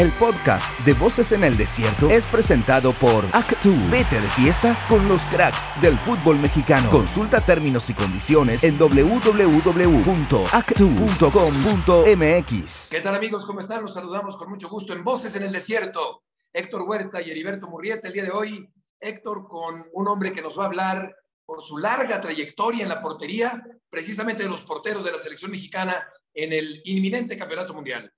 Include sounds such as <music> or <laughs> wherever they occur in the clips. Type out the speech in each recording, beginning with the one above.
El podcast de Voces en el Desierto es presentado por Actu. Vete de fiesta con los cracks del fútbol mexicano. Consulta términos y condiciones en www.actu.com.mx. ¿Qué tal amigos? ¿Cómo están? Los saludamos con mucho gusto en Voces en el Desierto. Héctor Huerta y Heriberto Murrieta. El día de hoy, Héctor con un hombre que nos va a hablar por su larga trayectoria en la portería, precisamente de los porteros de la selección mexicana en el inminente Campeonato Mundial.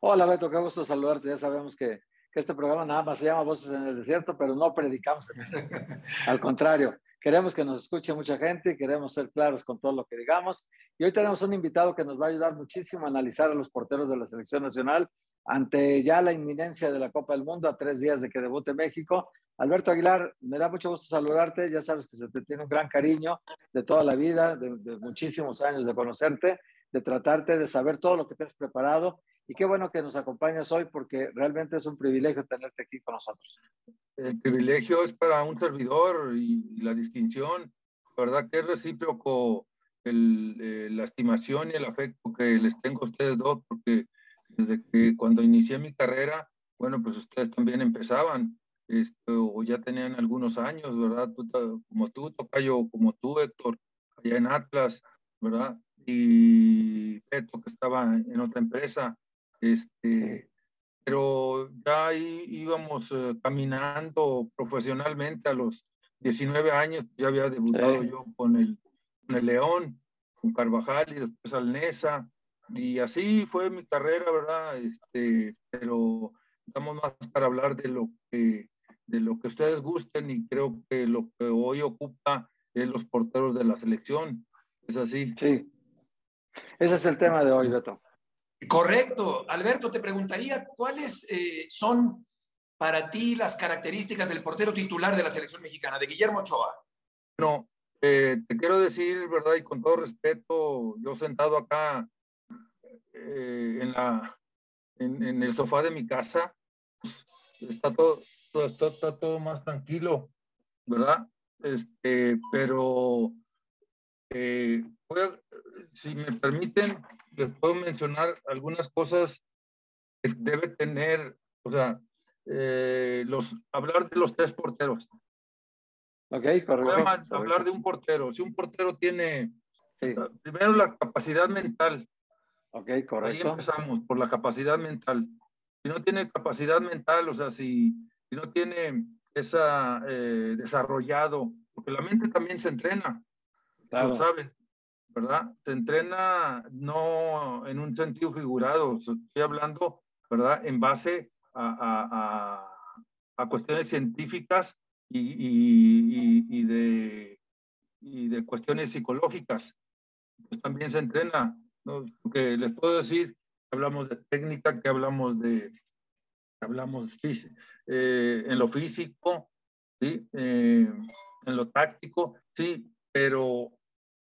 Hola Beto, qué gusto saludarte. Ya sabemos que, que, este programa nada más se llama Voces en el Desierto, pero no predicamos. <laughs> Al contrario, queremos que nos escuche mucha gente y queremos ser claros con todo lo que digamos. Y hoy tenemos un invitado que nos va a ayudar muchísimo a analizar a los porteros de la selección nacional ante ya la inminencia de la Copa del Mundo a tres días de que debute México. Alberto Aguilar, me da mucho gusto saludarte. Ya sabes que se te tiene un gran cariño de toda la vida, de, de muchísimos años de conocerte, de tratarte, de saber todo lo que te has preparado y qué bueno que nos acompañas hoy porque realmente es un privilegio tenerte aquí con nosotros. El privilegio es para un servidor y, la distinción, verdad que es recíproco el, eh, la estimación y el afecto que les tengo a ustedes dos, porque desde que cuando inicié mi carrera, bueno, pues ustedes también empezaban, o ya tenían algunos años, ¿verdad? Como tú, Tocayo, como tú, Héctor, allá en Atlas, ¿verdad? Y Peto, que estaba en otra empresa, este, pero ya ahí íbamos eh, caminando profesionalmente a los 19 años, ya había debutado yo con el, con el León, con Carvajal y después al Nesa, y así fue mi carrera, ¿verdad? Este, pero estamos más para hablar de lo que de lo que ustedes gusten y creo que lo que hoy ocupa es los porteros de la selección. Es así. Sí. Ese es el tema de hoy, Beto. Correcto. Alberto, te preguntaría cuáles eh, son para ti las características del portero titular de la selección mexicana, de Guillermo Ochoa. No, eh, te quiero decir, ¿verdad? Y con todo respeto, yo sentado acá eh, en, la, en, el sofá de mi casa, está todo, está, todo más tranquilo, ¿verdad? Este, pero si me permiten, les puedo mencionar algunas cosas que debe tener, o sea, eh, los, hablar de los tres porteros. Ok, correcto. Hablar de un portero. Si un portero tiene, primero la capacidad mental. Ok, correcto. Ahí empezamos, por la capacidad mental. Si no tiene capacidad mental, o sea, si, si no tiene esa eh, desarrollado, porque la mente también se entrena, claro. lo saben. ¿Verdad? Se entrena no en un sentido figurado, estoy hablando, ¿verdad? En base a, a, a, cuestiones científicas y, y, y, de, y de cuestiones psicológicas. Pues también se entrena, ¿no? Porque les puedo decir, hablamos de técnica, que hablamos de, hablamos eh, en lo físico, ¿sí? Eh, en lo táctico, sí, pero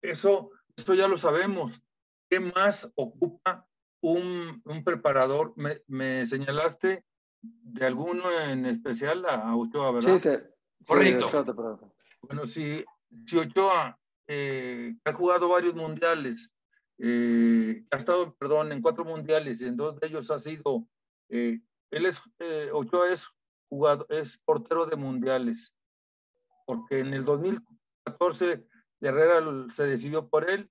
eso esto ya lo sabemos. ¿Qué más ocupa un, un preparador? Me, me, señalaste de alguno en especial a Ochoa, ¿verdad? Sí, te, correcto. bueno, si, si Ochoa eh, ha jugado varios mundiales, eh, ha estado, perdón, en cuatro mundiales, y en dos de ellos ha sido, eh, él es, eh, Ochoa es jugador, es portero de mundiales, porque en el 2014 Herrera se decidió por él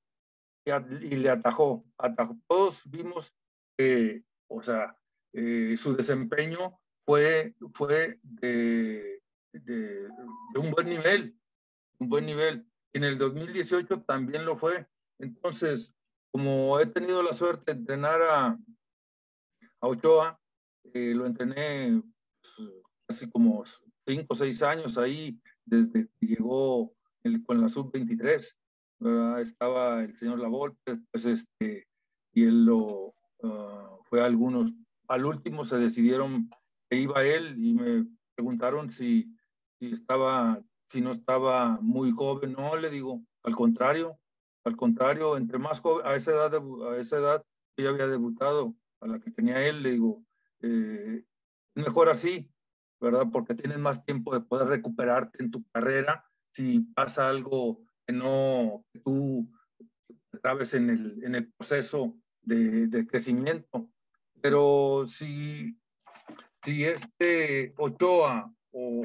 y, le atajó, atajó. Todos vimos que, o sea, eh, su desempeño fue, fue de, un buen nivel, un buen nivel. En el 2018 también lo fue. Entonces, como he tenido la suerte de entrenar a, a Ochoa, eh, lo entrené pues, casi como cinco o seis años ahí, desde que llegó con la sub-23. Estaba el señor Lavolpe, pues este, y él lo uh, fue algunos. Al último se decidieron que iba él y me preguntaron si, si estaba, si no estaba muy joven. No, le digo, al contrario, al contrario, entre más joven, a esa edad, a esa edad que ya había debutado, a la que tenía él, le digo, eh, mejor así, ¿verdad? Porque tienes más tiempo de poder recuperarte en tu carrera si pasa algo que no, que tú trabes en el, en el proceso de, de, crecimiento. Pero si, si este Ochoa o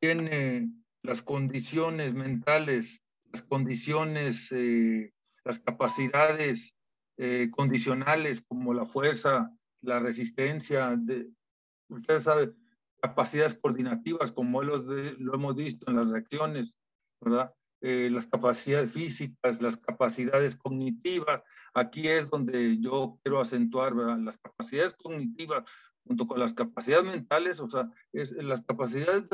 tiene las condiciones mentales, las condiciones, eh, las capacidades eh, condicionales como la fuerza, la resistencia, de, ustedes saben, capacidades coordinativas como lo, hemos visto en las reacciones, ¿verdad? Eh, las capacidades físicas, las capacidades cognitivas. Aquí es donde yo quiero acentuar ¿verdad? las capacidades cognitivas junto con las capacidades mentales, o sea, las capacidades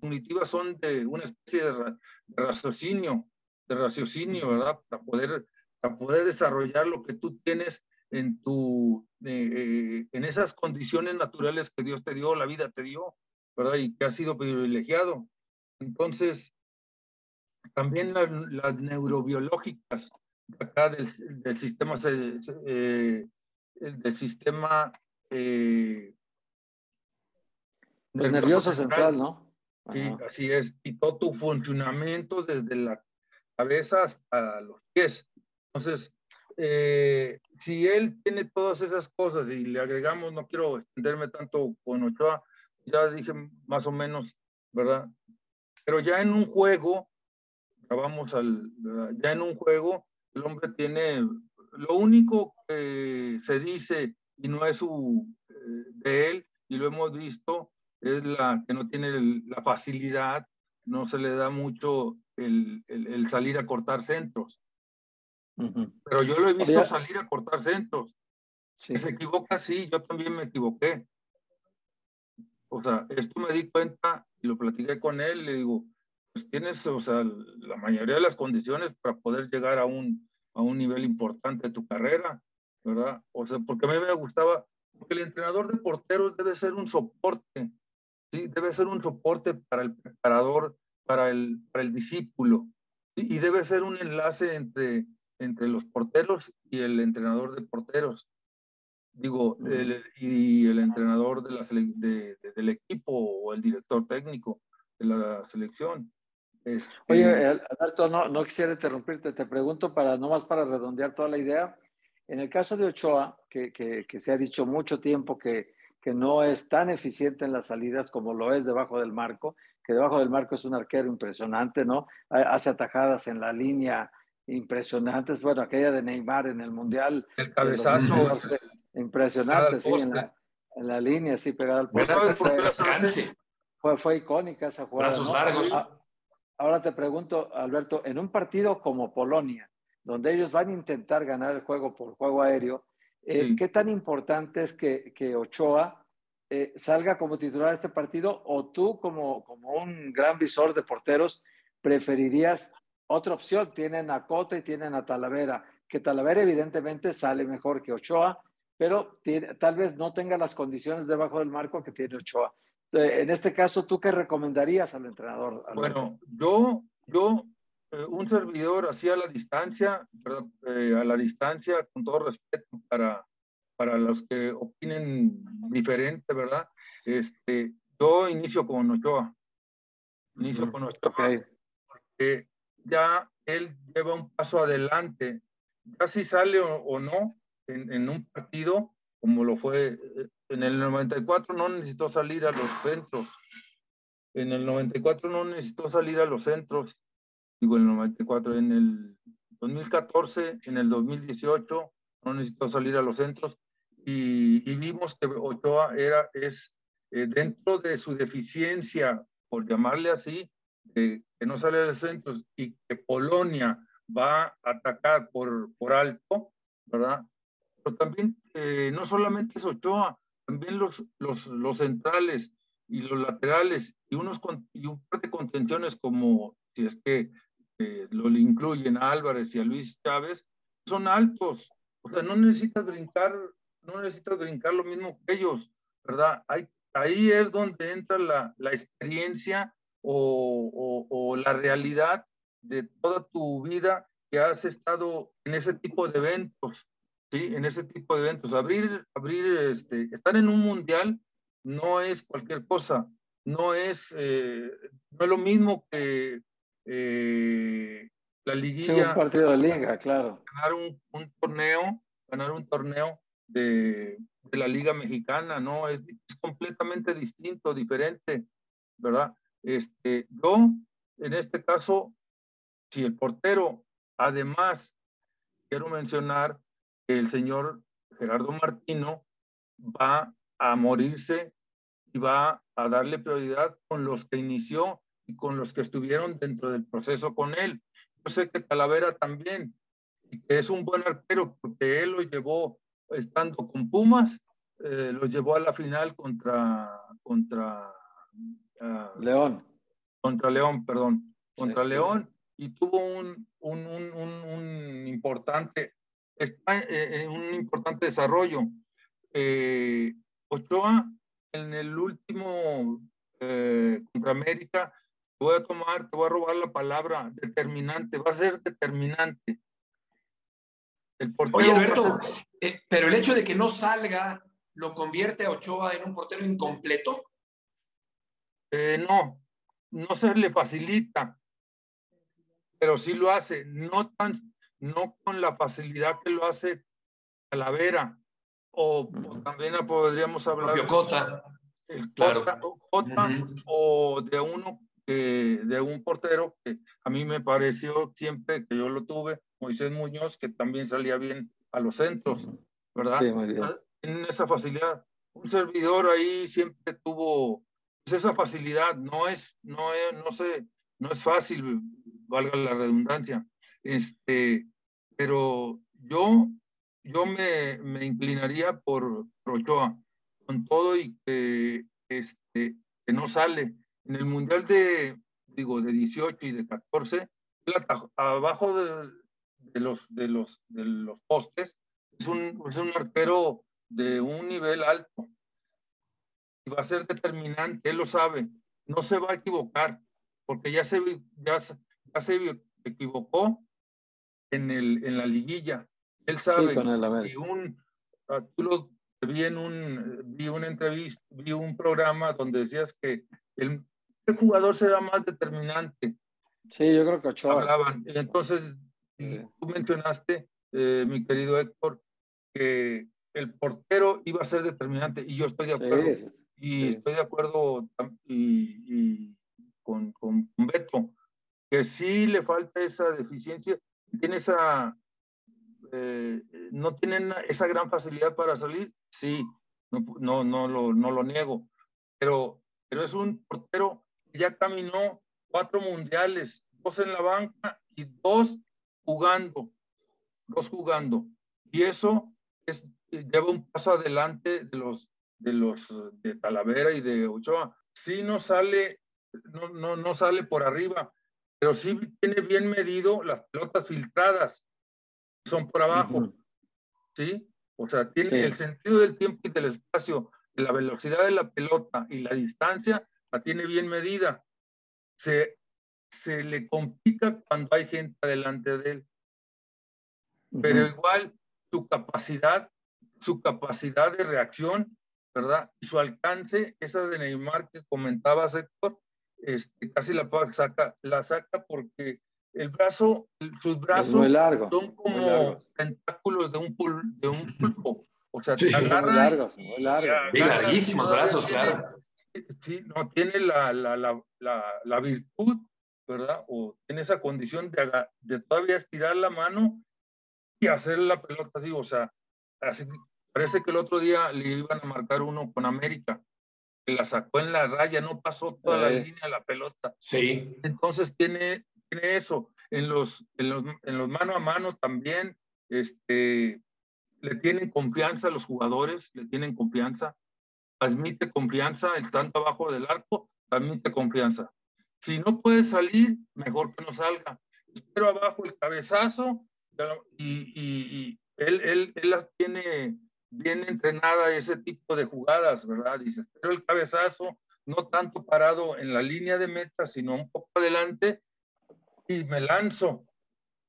cognitivas son de una especie de, raciocinio, de raciocinio, ¿verdad? Para poder, para poder desarrollar lo que tú tienes en, tu, eh, en esas condiciones naturales que Dios te dio, la vida te dio, ¿verdad? Y que has sido privilegiado. Entonces, también las, neurobiológicas acá del, del sistema, eh, del sistema eh, nervioso central, ¿no? Sí, así es. Y todo tu funcionamiento desde la cabeza hasta los pies. Entonces, eh, si él tiene todas esas cosas y le agregamos, no quiero extenderme tanto con Ochoa, ya dije más o menos, ¿verdad? Pero ya en un juego, vamos al, ya en un juego, el hombre tiene, lo único que se dice y no es su, eh, de él, y lo hemos visto, es la que no tiene la facilidad, no se le da mucho el, el, salir a cortar centros. Pero yo lo he visto salir a cortar centros. Si se equivoca, sí, yo también me equivoqué. O sea, esto me di cuenta y lo platiqué con él, le digo, pues tienes, o sea, la mayoría de las condiciones para poder llegar a un, a un nivel importante de tu carrera, ¿verdad? O sea, porque a mí me gustaba, porque el entrenador de porteros debe ser un soporte, ¿sí? Debe ser un soporte para el preparador, para el, para el discípulo, y debe ser un enlace entre entre los porteros y el entrenador de porteros. Digo, y el entrenador de la del equipo o el director técnico de la selección. Este, Oye, Alberto, no, no quisiera interrumpirte, te pregunto para, no más para redondear toda la idea. En el caso de Ochoa, que, que, que se ha dicho mucho tiempo que, que no es tan eficiente en las salidas como lo es debajo del marco, que debajo del marco es un arquero impresionante, ¿no? Hace atajadas en la línea impresionantes. Bueno, aquella de Neymar en el Mundial. El cabezazo. Impresionante, sí, en la, en la, línea, sí, pegada al poste. Fue, fue, fue, icónica esa jugada. Brazos largos. Ah, ahora te pregunto, Alberto, en un partido como Polonia, donde ellos van a intentar ganar el juego por juego aéreo, eh, ¿qué tan importante es que, que Ochoa eh, salga como titular de este partido o tú como, como un gran visor de porteros preferirías otra opción, tienen a Cota y tienen a Talavera, que Talavera evidentemente sale mejor que Ochoa, pero tal vez no tenga las condiciones debajo del marco que tiene Ochoa. Eh, en este caso, ¿tú qué recomendarías al entrenador? Bueno, yo, yo, eh, un servidor así a la distancia, eh, a la distancia, con todo respeto para, para los que opinen diferente, ¿verdad? Este, yo inicio con Ochoa. Inicio con Ochoa. Okay ya él lleva un paso adelante. Ya si sale o, no en, un partido, como lo fue eh, en el 94, no necesitó salir a los centros. En el 94 no necesitó salir a los centros. Digo, en el 94, en el 2014, en el 2018, no necesitó salir a los centros. Y, vimos que Ochoa era, es, eh, dentro de su deficiencia, por llamarle así, que, no sale de centros y que Polonia va a atacar por, por alto, ¿verdad? Pero también eh, no solamente es Ochoa, también los, los, los centrales y los laterales y, unos, y un par de contenciones como, si es que eh, lo incluyen a Álvarez y a Luis Chávez, son altos. O sea, no necesitas brincar, no necesitas brincar lo mismo que ellos, ¿verdad? Hay, ahí es donde entra la, la experiencia o, la realidad de toda tu vida que has estado en ese tipo de eventos, ¿sí? En ese tipo de eventos. Abrir, abrir, este, estar en un mundial no es cualquier cosa, no es, eh, no es lo mismo que eh, la liguilla. un partido de liga, claro. Ganar un, torneo, ganar un torneo de, de la Liga Mexicana, ¿no? Es, es completamente distinto, diferente, ¿verdad? Este, yo, en este caso, si el portero, además, quiero mencionar que el señor Gerardo Martino va a morirse y va a darle prioridad con los que inició y con los que estuvieron dentro del proceso con él. Yo sé que Talavera también, que es un buen arquero porque él lo llevó estando con Pumas, eh, lo llevó a la final contra, contra uh, León. Contra León, perdón, contra sí, León, y tuvo un, un, un, un importante, está, eh, un importante desarrollo. Eh, Ochoa, en el último eh, contra América, te voy a tomar, te voy a robar la palabra, determinante, va a ser determinante. El Oye, Alberto, ser... eh, pero el hecho de que no salga lo convierte a Ochoa en un portero incompleto. Eh, no, no se le facilita, pero sí lo hace, no, tan, no con la facilidad que lo hace Talavera, o, o también podríamos hablar de Cota, el claro. Cota, Cota uh -huh. o de uno que, de un portero que a mí me pareció siempre que yo lo tuve, Moisés Muñoz, que también salía bien a los centros, ¿verdad? Sí, en esa facilidad. Un servidor ahí siempre tuvo pues, esa facilidad, no es, no es, no no es fácil, valga la redundancia, este, pero yo, yo me, me inclinaría por, por Ochoa, con todo y que, este, que no sale. En el Mundial de, digo, de 18 y de 14, abajo de, de los, de los, de los postes, es un, es un arquero de un nivel alto. Y va a ser determinante, él lo sabe. No se va a equivocar, porque ya se, ya, ya se equivocó en, el, en la liguilla. Él sabe sí, si un, tú lo vi en un, vi una entrevista, vi un programa donde decías que el, el jugador será más determinante. Sí, yo creo que Ochoa. Hablaban. Entonces, sí. tú mencionaste, eh, mi querido Héctor, que el portero iba a ser determinante y yo estoy de acuerdo. Sí, y sí. estoy de acuerdo y, y con, con, con, Beto, que sí le falta esa deficiencia, tiene esa, eh, no tienen esa gran facilidad para salir, sí, no, no, no, lo, no lo niego, pero, pero es un portero que ya caminó cuatro mundiales, dos en la banca y dos jugando, dos jugando. Y eso es, lleva un paso adelante de los de los de Talavera y de Ochoa. Sí no sale, no, no, no sale por arriba, pero sí tiene bien medido las pelotas filtradas, son por abajo, uh -huh. ¿sí? O sea, tiene sí. el sentido del tiempo y del espacio, la velocidad de la pelota y la distancia, la tiene bien medida. Se, se le complica cuando hay gente delante de él. Pero uh -huh. igual su capacidad, su capacidad de reacción, ¿verdad? Y su alcance, esa de Neymar que comentaba Sector, este, casi la saca, la saca porque el brazo, sus brazos largo, son como tentáculos de un, pul, de un <laughs> pulpo. O sea, sí, muy largos, muy largos. Y larguísimos brazos, tiene, claro. Sí, no tiene la, la, la, la, la virtud, ¿verdad? O tiene esa condición de, de todavía estirar la mano y hacer la pelota así, o sea, así, parece que el otro día le iban a marcar uno con América, que la sacó en la raya, no pasó toda la línea la pelota. Sí. Entonces tiene, tiene eso. En los, en los, en los mano a mano también, este, le tienen confianza a los jugadores, le tienen confianza, transmite confianza, estando abajo del arco, transmite confianza. Si no puede salir, mejor que no salga. Espero abajo el cabezazo y, y, y él, él, él, las tiene bien entrenada ese tipo de jugadas, ¿verdad? Dice, pero el cabezazo, no tanto parado en la línea de meta, sino un poco adelante y me lanzo,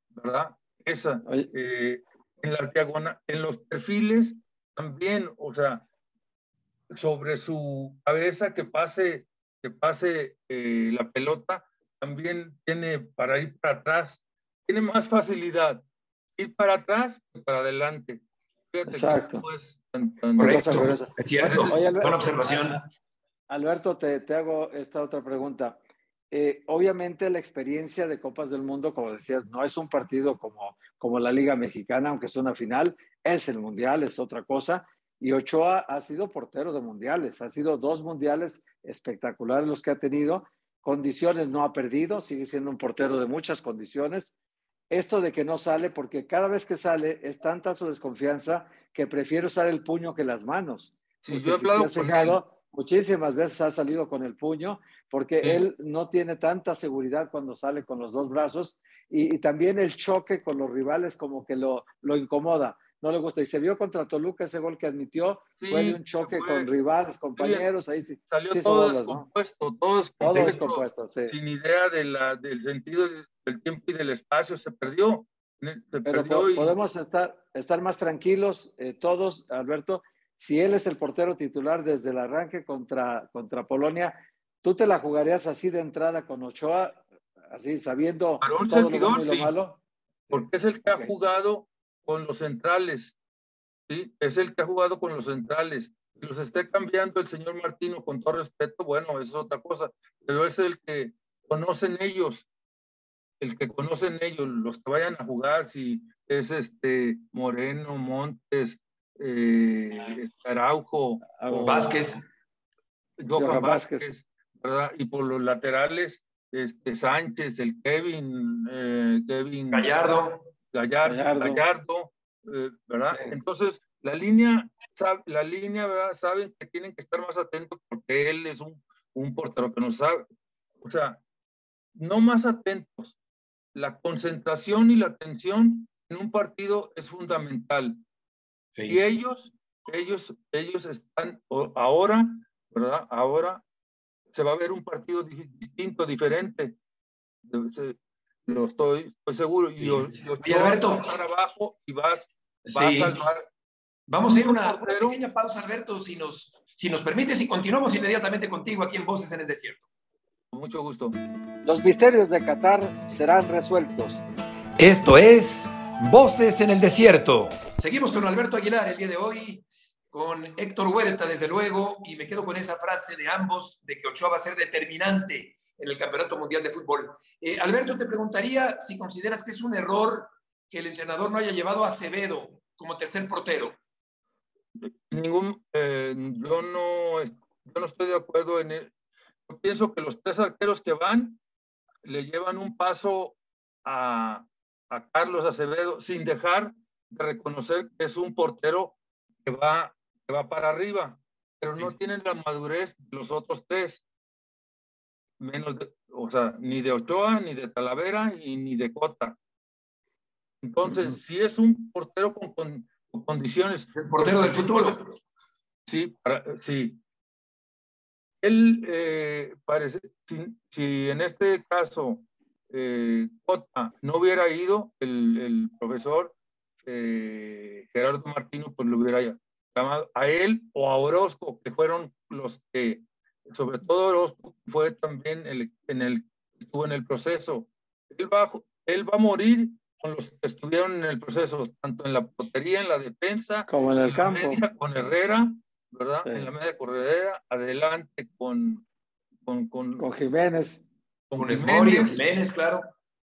¿verdad? Esa. Eh, en las diagonales, en los perfiles también, o sea, sobre su cabeza que pase, que pase eh, la pelota, también tiene para ir para atrás, tiene más facilidad ir para atrás que para adelante. Fíjate Exacto. Pues, Correcto, es cierto. Buena observación. Alberto, te, te, hago esta otra pregunta. Eh, obviamente la experiencia de Copas del Mundo, como decías, no es un partido como, como la Liga Mexicana, aunque es una final, es el Mundial, es otra cosa. Y Ochoa ha sido portero de mundiales, ha sido dos mundiales espectaculares los que ha tenido. Condiciones no ha perdido, sigue siendo un portero de muchas condiciones. Esto de que no sale, porque cada vez que sale es tanta su desconfianza que prefiere usar el puño que las manos. Sí, yo he hablado él. Muchísimas veces ha salido con el puño porque él no tiene tanta seguridad cuando sale con los dos brazos y, y, también el choque con los rivales como que lo, lo incomoda no le gusta. Y se vio contra Toluca ese gol que admitió, fue de un choque con rivales, compañeros, ahí sí. Salió todo descompuesto, todo descompuesto, sin idea de la, del sentido del tiempo y del espacio, se perdió. Se Pero perdió podemos estar, estar más tranquilos eh, todos, Alberto, si él es el portero titular desde el arranque contra, contra Polonia, ¿tú te la jugarías así de entrada con Ochoa, así sabiendo Para un todo lo, sí, malo? Porque es el que ha jugado con los centrales, ¿sí? Es el que ha jugado con los centrales. Los esté cambiando el señor Martino con todo respeto, bueno, eso es otra cosa, pero es el que conocen ellos, el que conocen ellos, los que vayan a jugar, si es este Moreno, Montes, eh, Araujo, Vázquez, Johan Vázquez, ¿verdad? Y por los laterales, este Sánchez, el Kevin, eh, Kevin Gallardo. Gallardo, Gallardo, eh, ¿verdad? Entonces, la línea, la línea, ¿verdad? Saben que tienen que estar más atentos porque él es un, un portero que no sabe. O sea, no más atentos. La concentración y la atención en un partido es fundamental. Y ellos, ellos, ellos están ahora, ¿verdad? Ahora se va a ver un partido distinto, diferente lo estoy, seguro. Y, Alberto. abajo y vas, a salvar. Vamos a ir a una, pequeña pausa, Alberto, si nos, si nos permites, y continuamos inmediatamente contigo aquí en Voces en el Desierto. Con mucho gusto. Los misterios de Qatar serán resueltos. Esto es Voces en el Desierto. Seguimos con Alberto Aguilar el día de hoy, con Héctor Huerta, desde luego, y me quedo con esa frase de ambos de que Ochoa va a ser determinante en el Campeonato Mundial de Fútbol. Eh, Alberto, te preguntaría si consideras que es un error que el entrenador no haya llevado a Acevedo como tercer portero. Ningún, eh, yo, no, yo no estoy de acuerdo en él. Yo pienso que los tres arqueros que van le llevan un paso a, a Carlos Acevedo sin dejar de reconocer que es un portero que va, que va para arriba, pero no tienen la madurez de los otros tres menos, o sea, ni de Ochoa, ni de Talavera y ni de Cota. Entonces, si es un portero con, con, condiciones. El portero del futuro. Sí, sí. Él eh, parece, si, en este caso eh, Cota no hubiera ido, el, el profesor eh, Gerardo Martino, pues lo hubiera llamado a él o a Orozco, que fueron los que sobre todo fue también el, en el, estuvo en el proceso. Él va, él va a morir con los que estuvieron en el proceso, tanto en la portería, en la defensa, como en el campo. con Herrera, ¿verdad? En la media con Herrera, adelante con, con, con, con Jiménez. Con, Jiménez, Jiménez, claro.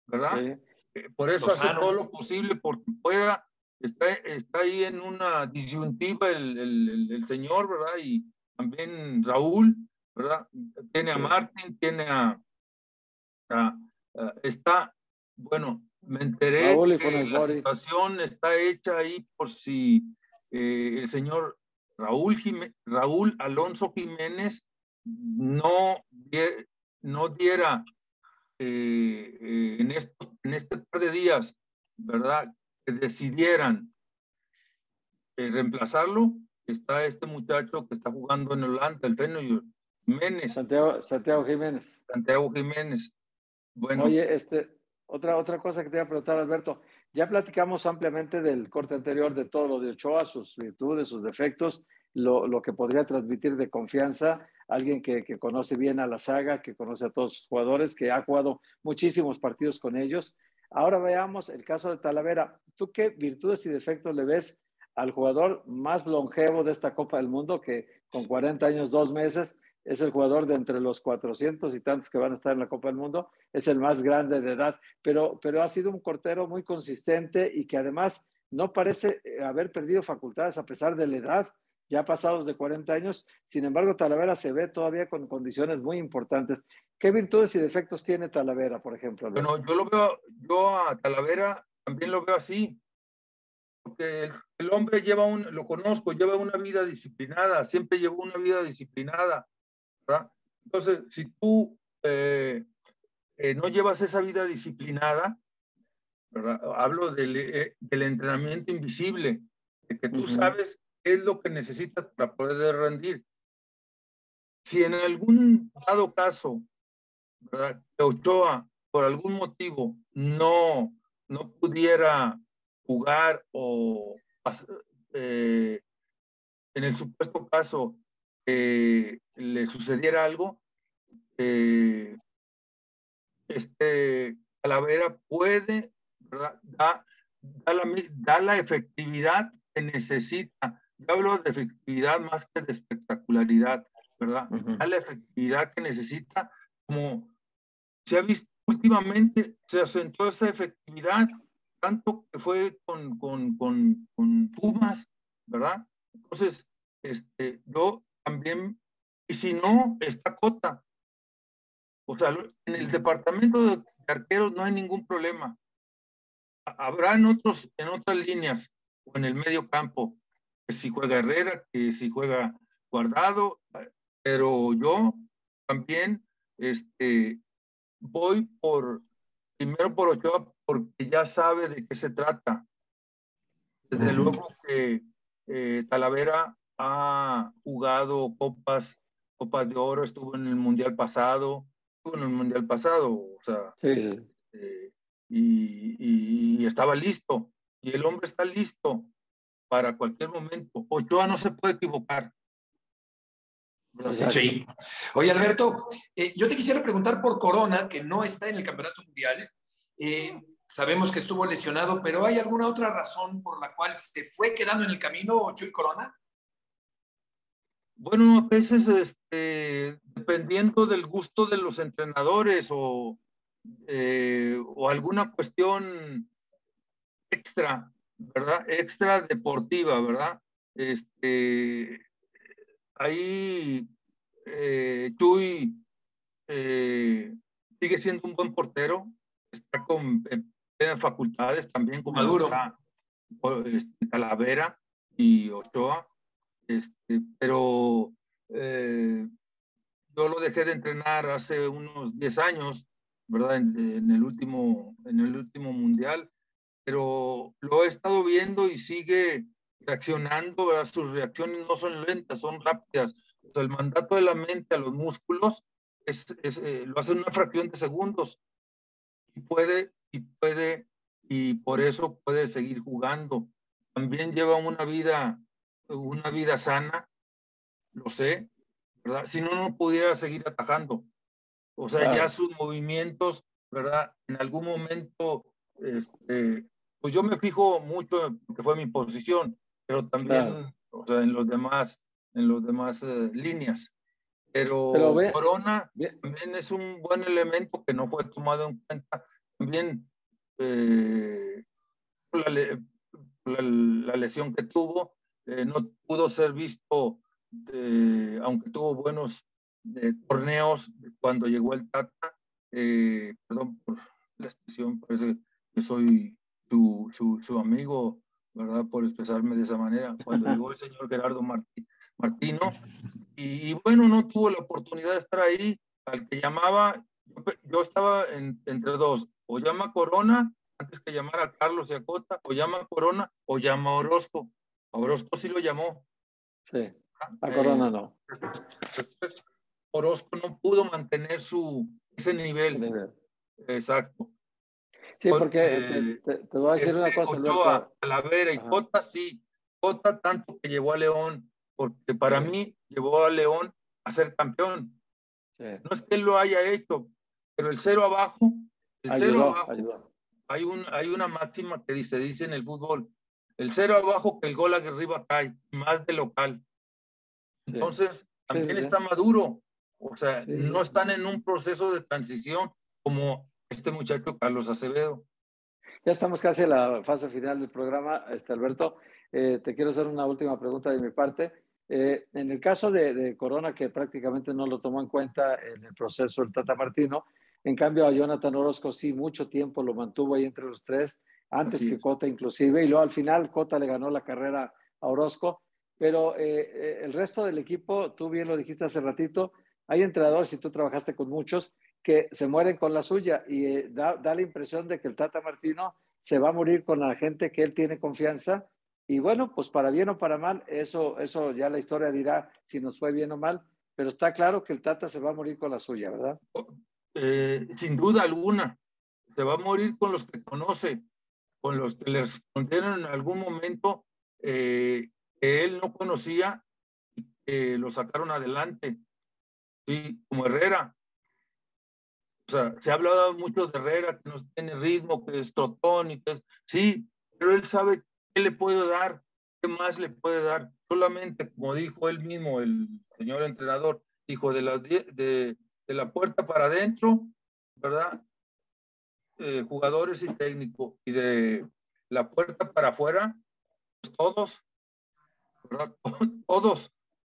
¿Verdad? Eh, por eso hace todo lo posible porque pueda, está, está ahí en una disyuntiva el, el, el señor, ¿verdad? Y también Raúl, ¿verdad? Tiene a Martín, tiene a, está, bueno, me enteré que la situación está hecha ahí por si eh, el señor Raúl, Raúl Alonso Jiménez no, no diera eh, eh, en, esto, en este par de días, ¿verdad? Que decidieran reemplazarlo, está este muchacho que está jugando en Holanda, el Feyenoord, Jiménez. Santiago, Santiago Jiménez. Santiago Jiménez. Bueno. Oye, este, otra, otra cosa que te iba a preguntar, Alberto. Ya platicamos ampliamente del corte anterior de todo lo de Ochoa, sus virtudes, sus defectos, lo, lo que podría transmitir de confianza alguien que, que, conoce bien a la saga, que conoce a todos sus jugadores, que ha jugado muchísimos partidos con ellos. Ahora veamos el caso de Talavera. ¿Tú qué virtudes y defectos le ves al jugador más longevo de esta Copa del Mundo, que con 40 años, dos meses, es el jugador de entre los 400 y tantos que van a estar en la Copa del Mundo, es el más grande de edad, pero, pero ha sido un cortero muy consistente y que además no parece eh, haber perdido facultades a pesar de la edad, ya pasados de 40 años. Sin embargo, Talavera se ve todavía con condiciones muy importantes. ¿Qué virtudes y defectos tiene Talavera, por ejemplo? Bueno, yo lo veo, yo a Talavera también lo veo así, porque el, hombre lleva un, lo conozco, lleva una vida disciplinada, siempre llevó una vida disciplinada entonces, si tú eh, eh, no llevas esa vida disciplinada, hablo del, eh, del, entrenamiento invisible, de que tú sabes qué es lo que necesitas para poder rendir. Si en algún dado caso, ¿verdad? Ochoa, por algún motivo, no, no pudiera jugar o en el supuesto caso le sucediera algo, eh, este Calavera puede, Da, da, la, da, la, efectividad que necesita. Yo hablo de efectividad más que de espectacularidad, ¿verdad? Da la efectividad que necesita, como se ha visto últimamente, se asentó esa efectividad, tanto que fue con, con, con, con Pumas, ¿verdad? Entonces, este, yo también, y si no, está Cota. O sea, en el departamento de arqueros no hay ningún problema. Habrá en, otros, en otras líneas o en el medio campo, que si juega Herrera, que si juega Guardado, pero yo también este, voy por, primero por Ochoa, porque ya sabe de qué se trata. Desde luego que eh, Talavera ha jugado copas, copas de oro, estuvo en el mundial pasado, estuvo en el mundial pasado, o sea, este, y, y, estaba listo, y el hombre está listo para cualquier momento. Ochoa no se puede equivocar. Sí. Oye, Alberto, eh, yo te quisiera preguntar por Corona, que no está en el Campeonato Mundial. Eh, sabemos que estuvo lesionado, pero ¿hay alguna otra razón por la cual se fue quedando en el camino Chuy Corona? Bueno, a veces, este, dependiendo del gusto de los entrenadores o, eh, o alguna cuestión extra, ¿verdad? Extra deportiva, ¿verdad? Este, ahí eh, Chuy eh, sigue siendo un buen portero, está con facultades también como Maduro, este, Talavera y Ochoa este, pero eh, yo lo dejé de entrenar hace unos 10 años, ¿verdad? En, el último, en el último mundial, pero lo he estado viendo y sigue reaccionando, ¿verdad? Sus reacciones no son lentas, son rápidas. El mandato de la mente a los músculos es, es eh, lo hace en una fracción de segundos y puede, y puede, y por eso puede seguir jugando. También lleva una vida una vida sana, lo sé, ¿verdad? Si no, no pudiera seguir atajando. O sea, ya sus movimientos, ¿verdad? En algún momento, este, pues yo me fijo mucho, porque fue mi posición, pero también, o sea, en los demás, en los demás eh, líneas. Pero, Corona también es un buen elemento que no fue tomado en cuenta. También eh, la, la, lesión que tuvo, eh, no pudo ser visto, eh, aunque tuvo buenos eh, torneos cuando llegó el Tata. perdón por la expresión, parece que soy su, su, su, amigo, ¿verdad? Por expresarme de esa manera. Cuando <laughs> llegó el señor Gerardo Martino, y, bueno, no tuvo la oportunidad de estar ahí. Al que llamaba, yo, estaba entre dos, o llama Corona antes que llamar a Carlos y a Cota, o llama Corona o llama Orozco. Orozco sí lo llamó. Sí, a Corona no. Orozco no pudo mantener su, ese nivel. Exacto. Sí, porque te, voy a decir una este, cosa. Ochoa, Talavera y Cota sí. Cota tanto que llevó a León, porque para mí llevó a León a ser campeón. No es que él lo haya hecho, pero el cero abajo, el cero abajo, Hay, un, hay una máxima que dice, dice en el fútbol, el cero abajo que el gol arriba cae, más de local. Entonces, también está maduro. O sea, no están en un proceso de transición como este muchacho Carlos Acevedo. Ya estamos casi en la fase final del programa, este Alberto. Eh, te quiero hacer una última pregunta de mi parte. Eh, en el caso de, Corona, que prácticamente no lo tomó en cuenta en el proceso el Tata Martino, en cambio a Jonathan Orozco sí, mucho tiempo lo mantuvo ahí entre los tres, antes que Cota inclusive, y luego al final Cota le ganó la carrera a Orozco, pero eh, el resto del equipo, tú bien lo dijiste hace ratito, hay entrenadores, y tú trabajaste con muchos, que se mueren con la suya y eh, da, la impresión de que el Tata Martino se va a morir con la gente que él tiene confianza. Y bueno, pues para bien o para mal, eso, eso ya la historia dirá si nos fue bien o mal, pero está claro que el Tata se va a morir con la suya, ¿verdad? Eh, sin duda alguna, se va a morir con los que conoce, con los que le respondieron en algún momento eh, que él no conocía y que lo sacaron adelante sí, como Herrera. O sea, se ha hablado mucho de Herrera, que no tiene ritmo, que es trotón y que es, sí, pero él sabe qué le puede dar, qué más le puede dar. Solamente, como dijo él mismo, el señor entrenador, dijo, de la, de, de la puerta para adentro, ¿verdad? Eh, jugadores y técnico, y de la puerta para afuera, pues todos, ¿verdad? <laughs> todos,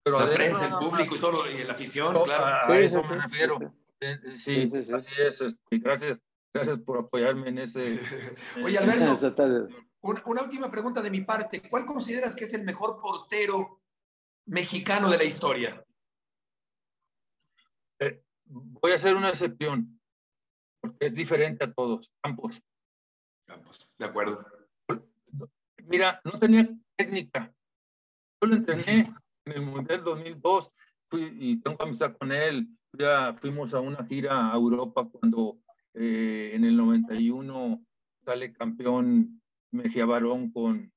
pero la prensa, el público y todo, y la afición, claro. A, eso me refiero. Sí, así es. Este, gracias, gracias por apoyarme en ese. <laughs> Oye, Alberto, una, una, última pregunta de mi parte. ¿Cuál consideras que es el mejor portero mexicano de la historia? Eh, voy a hacer una excepción, porque es diferente a todos. Campos. Campos, de acuerdo. Mira, no tenía técnica. Yo lo entrené en el Mundial 2002 fui, y tengo amistad con él. Ya fuimos a una gira a Europa cuando eh, en el 91 sale campeón Mejía Barón con,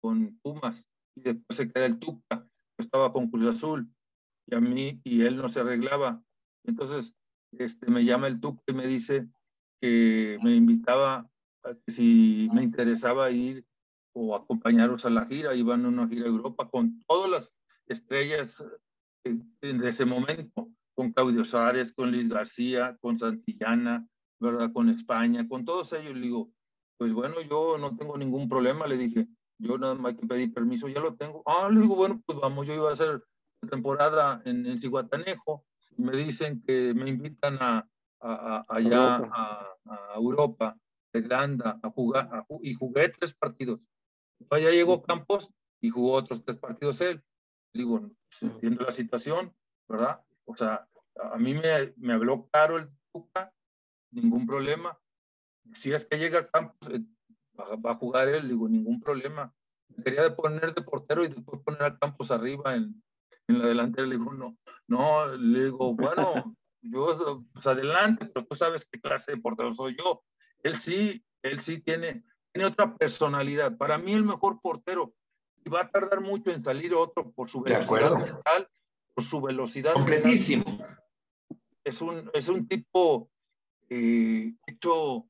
con Pumas y después se queda el Tuca. Yo estaba con Cruz Azul y a mí y él no se arreglaba. Entonces este, me llama el Tuca y me dice que me invitaba que si me interesaba ir o acompañarlos a la gira, iban a una gira a Europa con todas las estrellas eh, en ese momento, con Claudio Suárez, con Luis García, con Santillana, ¿verdad? Con España, con todos ellos. Le digo, pues bueno, yo no tengo ningún problema, le dije, yo nada más que pedir permiso, ya lo tengo. Ah, le digo, bueno, pues vamos, yo iba a hacer temporada en Chihuatanejo, me dicen que me invitan a, a, allá a, a, Europa, a Irlanda, a jugar, y jugué tres partidos. Allá llegó Campos y jugó otros tres partidos él digo, entiendo la situación, ¿verdad? O sea, a mí me, me habló claro el Tuca, ningún problema. Si es que llega a Campos, eh, va, a jugar él, digo, ningún problema. Quería poner de portero y después poner a Campos arriba en, en la delantera. Le digo, no, no, le digo, bueno, yo, pues adelante, pero tú sabes qué clase de portero soy yo. Él sí, él sí tiene, tiene otra personalidad. Para mí el mejor portero y va a tardar mucho en salir otro por su velocidad mental, por su velocidad. Completísimo. Es un, es un tipo eh, hecho,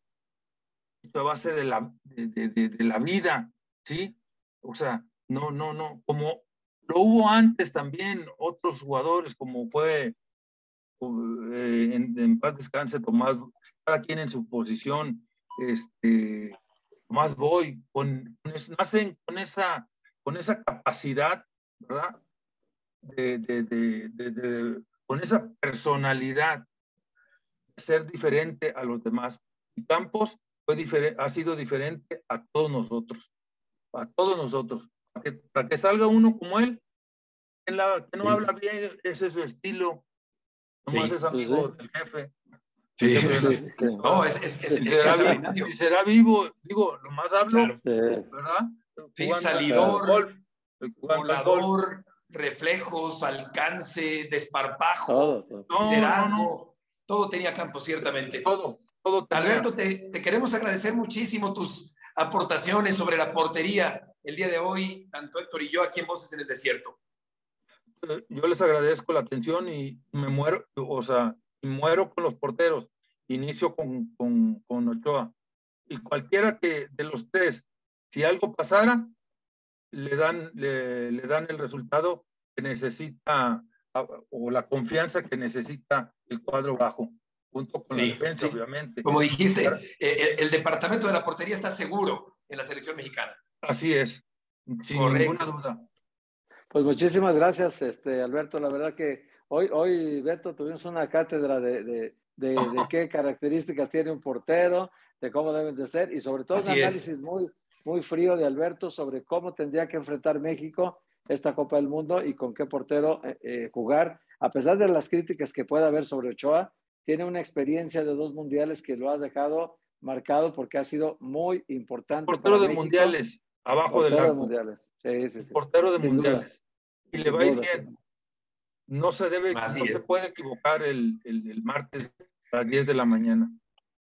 a base de la, de, de, la vida, ¿sí? O sea, no, no, no, como lo hubo antes también otros jugadores, como fue eh, en, en, paz descanse Tomás, cada quien en su posición, este, Tomás Boy, con, nacen con esa con esa capacidad, ¿verdad? De, de, de, con esa personalidad ser diferente a los demás. Y Campos fue ha sido diferente a todos nosotros, a todos nosotros. Para que, para que salga uno como él, que no habla bien, ese es su estilo, nomás es amigo del jefe. Sí, <laughs> no, es, es, si, será, vivo, digo, nomás hablo, ¿verdad? Sí, salidor, volador, reflejos, alcance, desparpajo, liderazgo. Todo tenía campo, ciertamente. Todo, todo. Alberto, te, te, queremos agradecer muchísimo tus aportaciones sobre la portería el día de hoy, tanto Héctor y yo aquí en Voces en el Desierto. Eh, yo les agradezco la atención y me muero, o sea, muero con los porteros. Inicio con, con, con Ochoa. Y cualquiera que de los tres si algo pasara, le dan, le, dan el resultado que necesita o la confianza que necesita el cuadro bajo, junto con la defensa, obviamente. Como dijiste, eh, el, departamento de la portería está seguro en la selección mexicana. Así es, sin ninguna duda. Pues muchísimas gracias, este, Alberto. La verdad que hoy, hoy Beto, tuvimos una cátedra de, de, de, <laughs> qué características tiene un portero, de cómo deben de ser y sobre todo un análisis muy, muy frío de Alberto sobre cómo tendría que enfrentar México esta Copa del Mundo y con qué portero eh, eh, jugar. A pesar de las críticas que pueda haber sobre Ochoa, tiene una experiencia de dos mundiales que lo ha dejado marcado porque ha sido muy importante. Portero de mundiales, abajo del arco. mundiales. Sí, sí, sí. Portero de mundiales. Y le va a ir bien. No se debe, no se puede equivocar el, el, martes a las 10 de la mañana.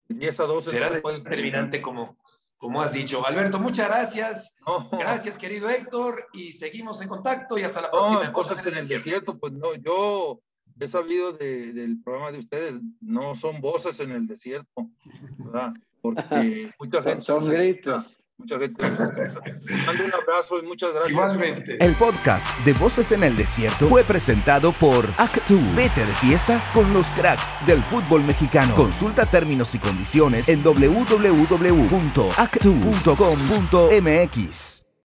10 a 12. Será determinante como, como has dicho. Alberto, muchas gracias. Gracias, querido Héctor, y seguimos en contacto y hasta la próxima. cosas en el desierto, pues no, yo he sabido del programa de ustedes, no son voces en el desierto, ¿verdad? Porque <laughs> mucha gente... Son gritos. Mucha gente mando un abrazo y muchas gracias. Igualmente. El podcast de Voces en el Desierto fue presentado por Actu. Vete de fiesta con los cracks del fútbol mexicano. Consulta términos y condiciones en www.actu.com.mx.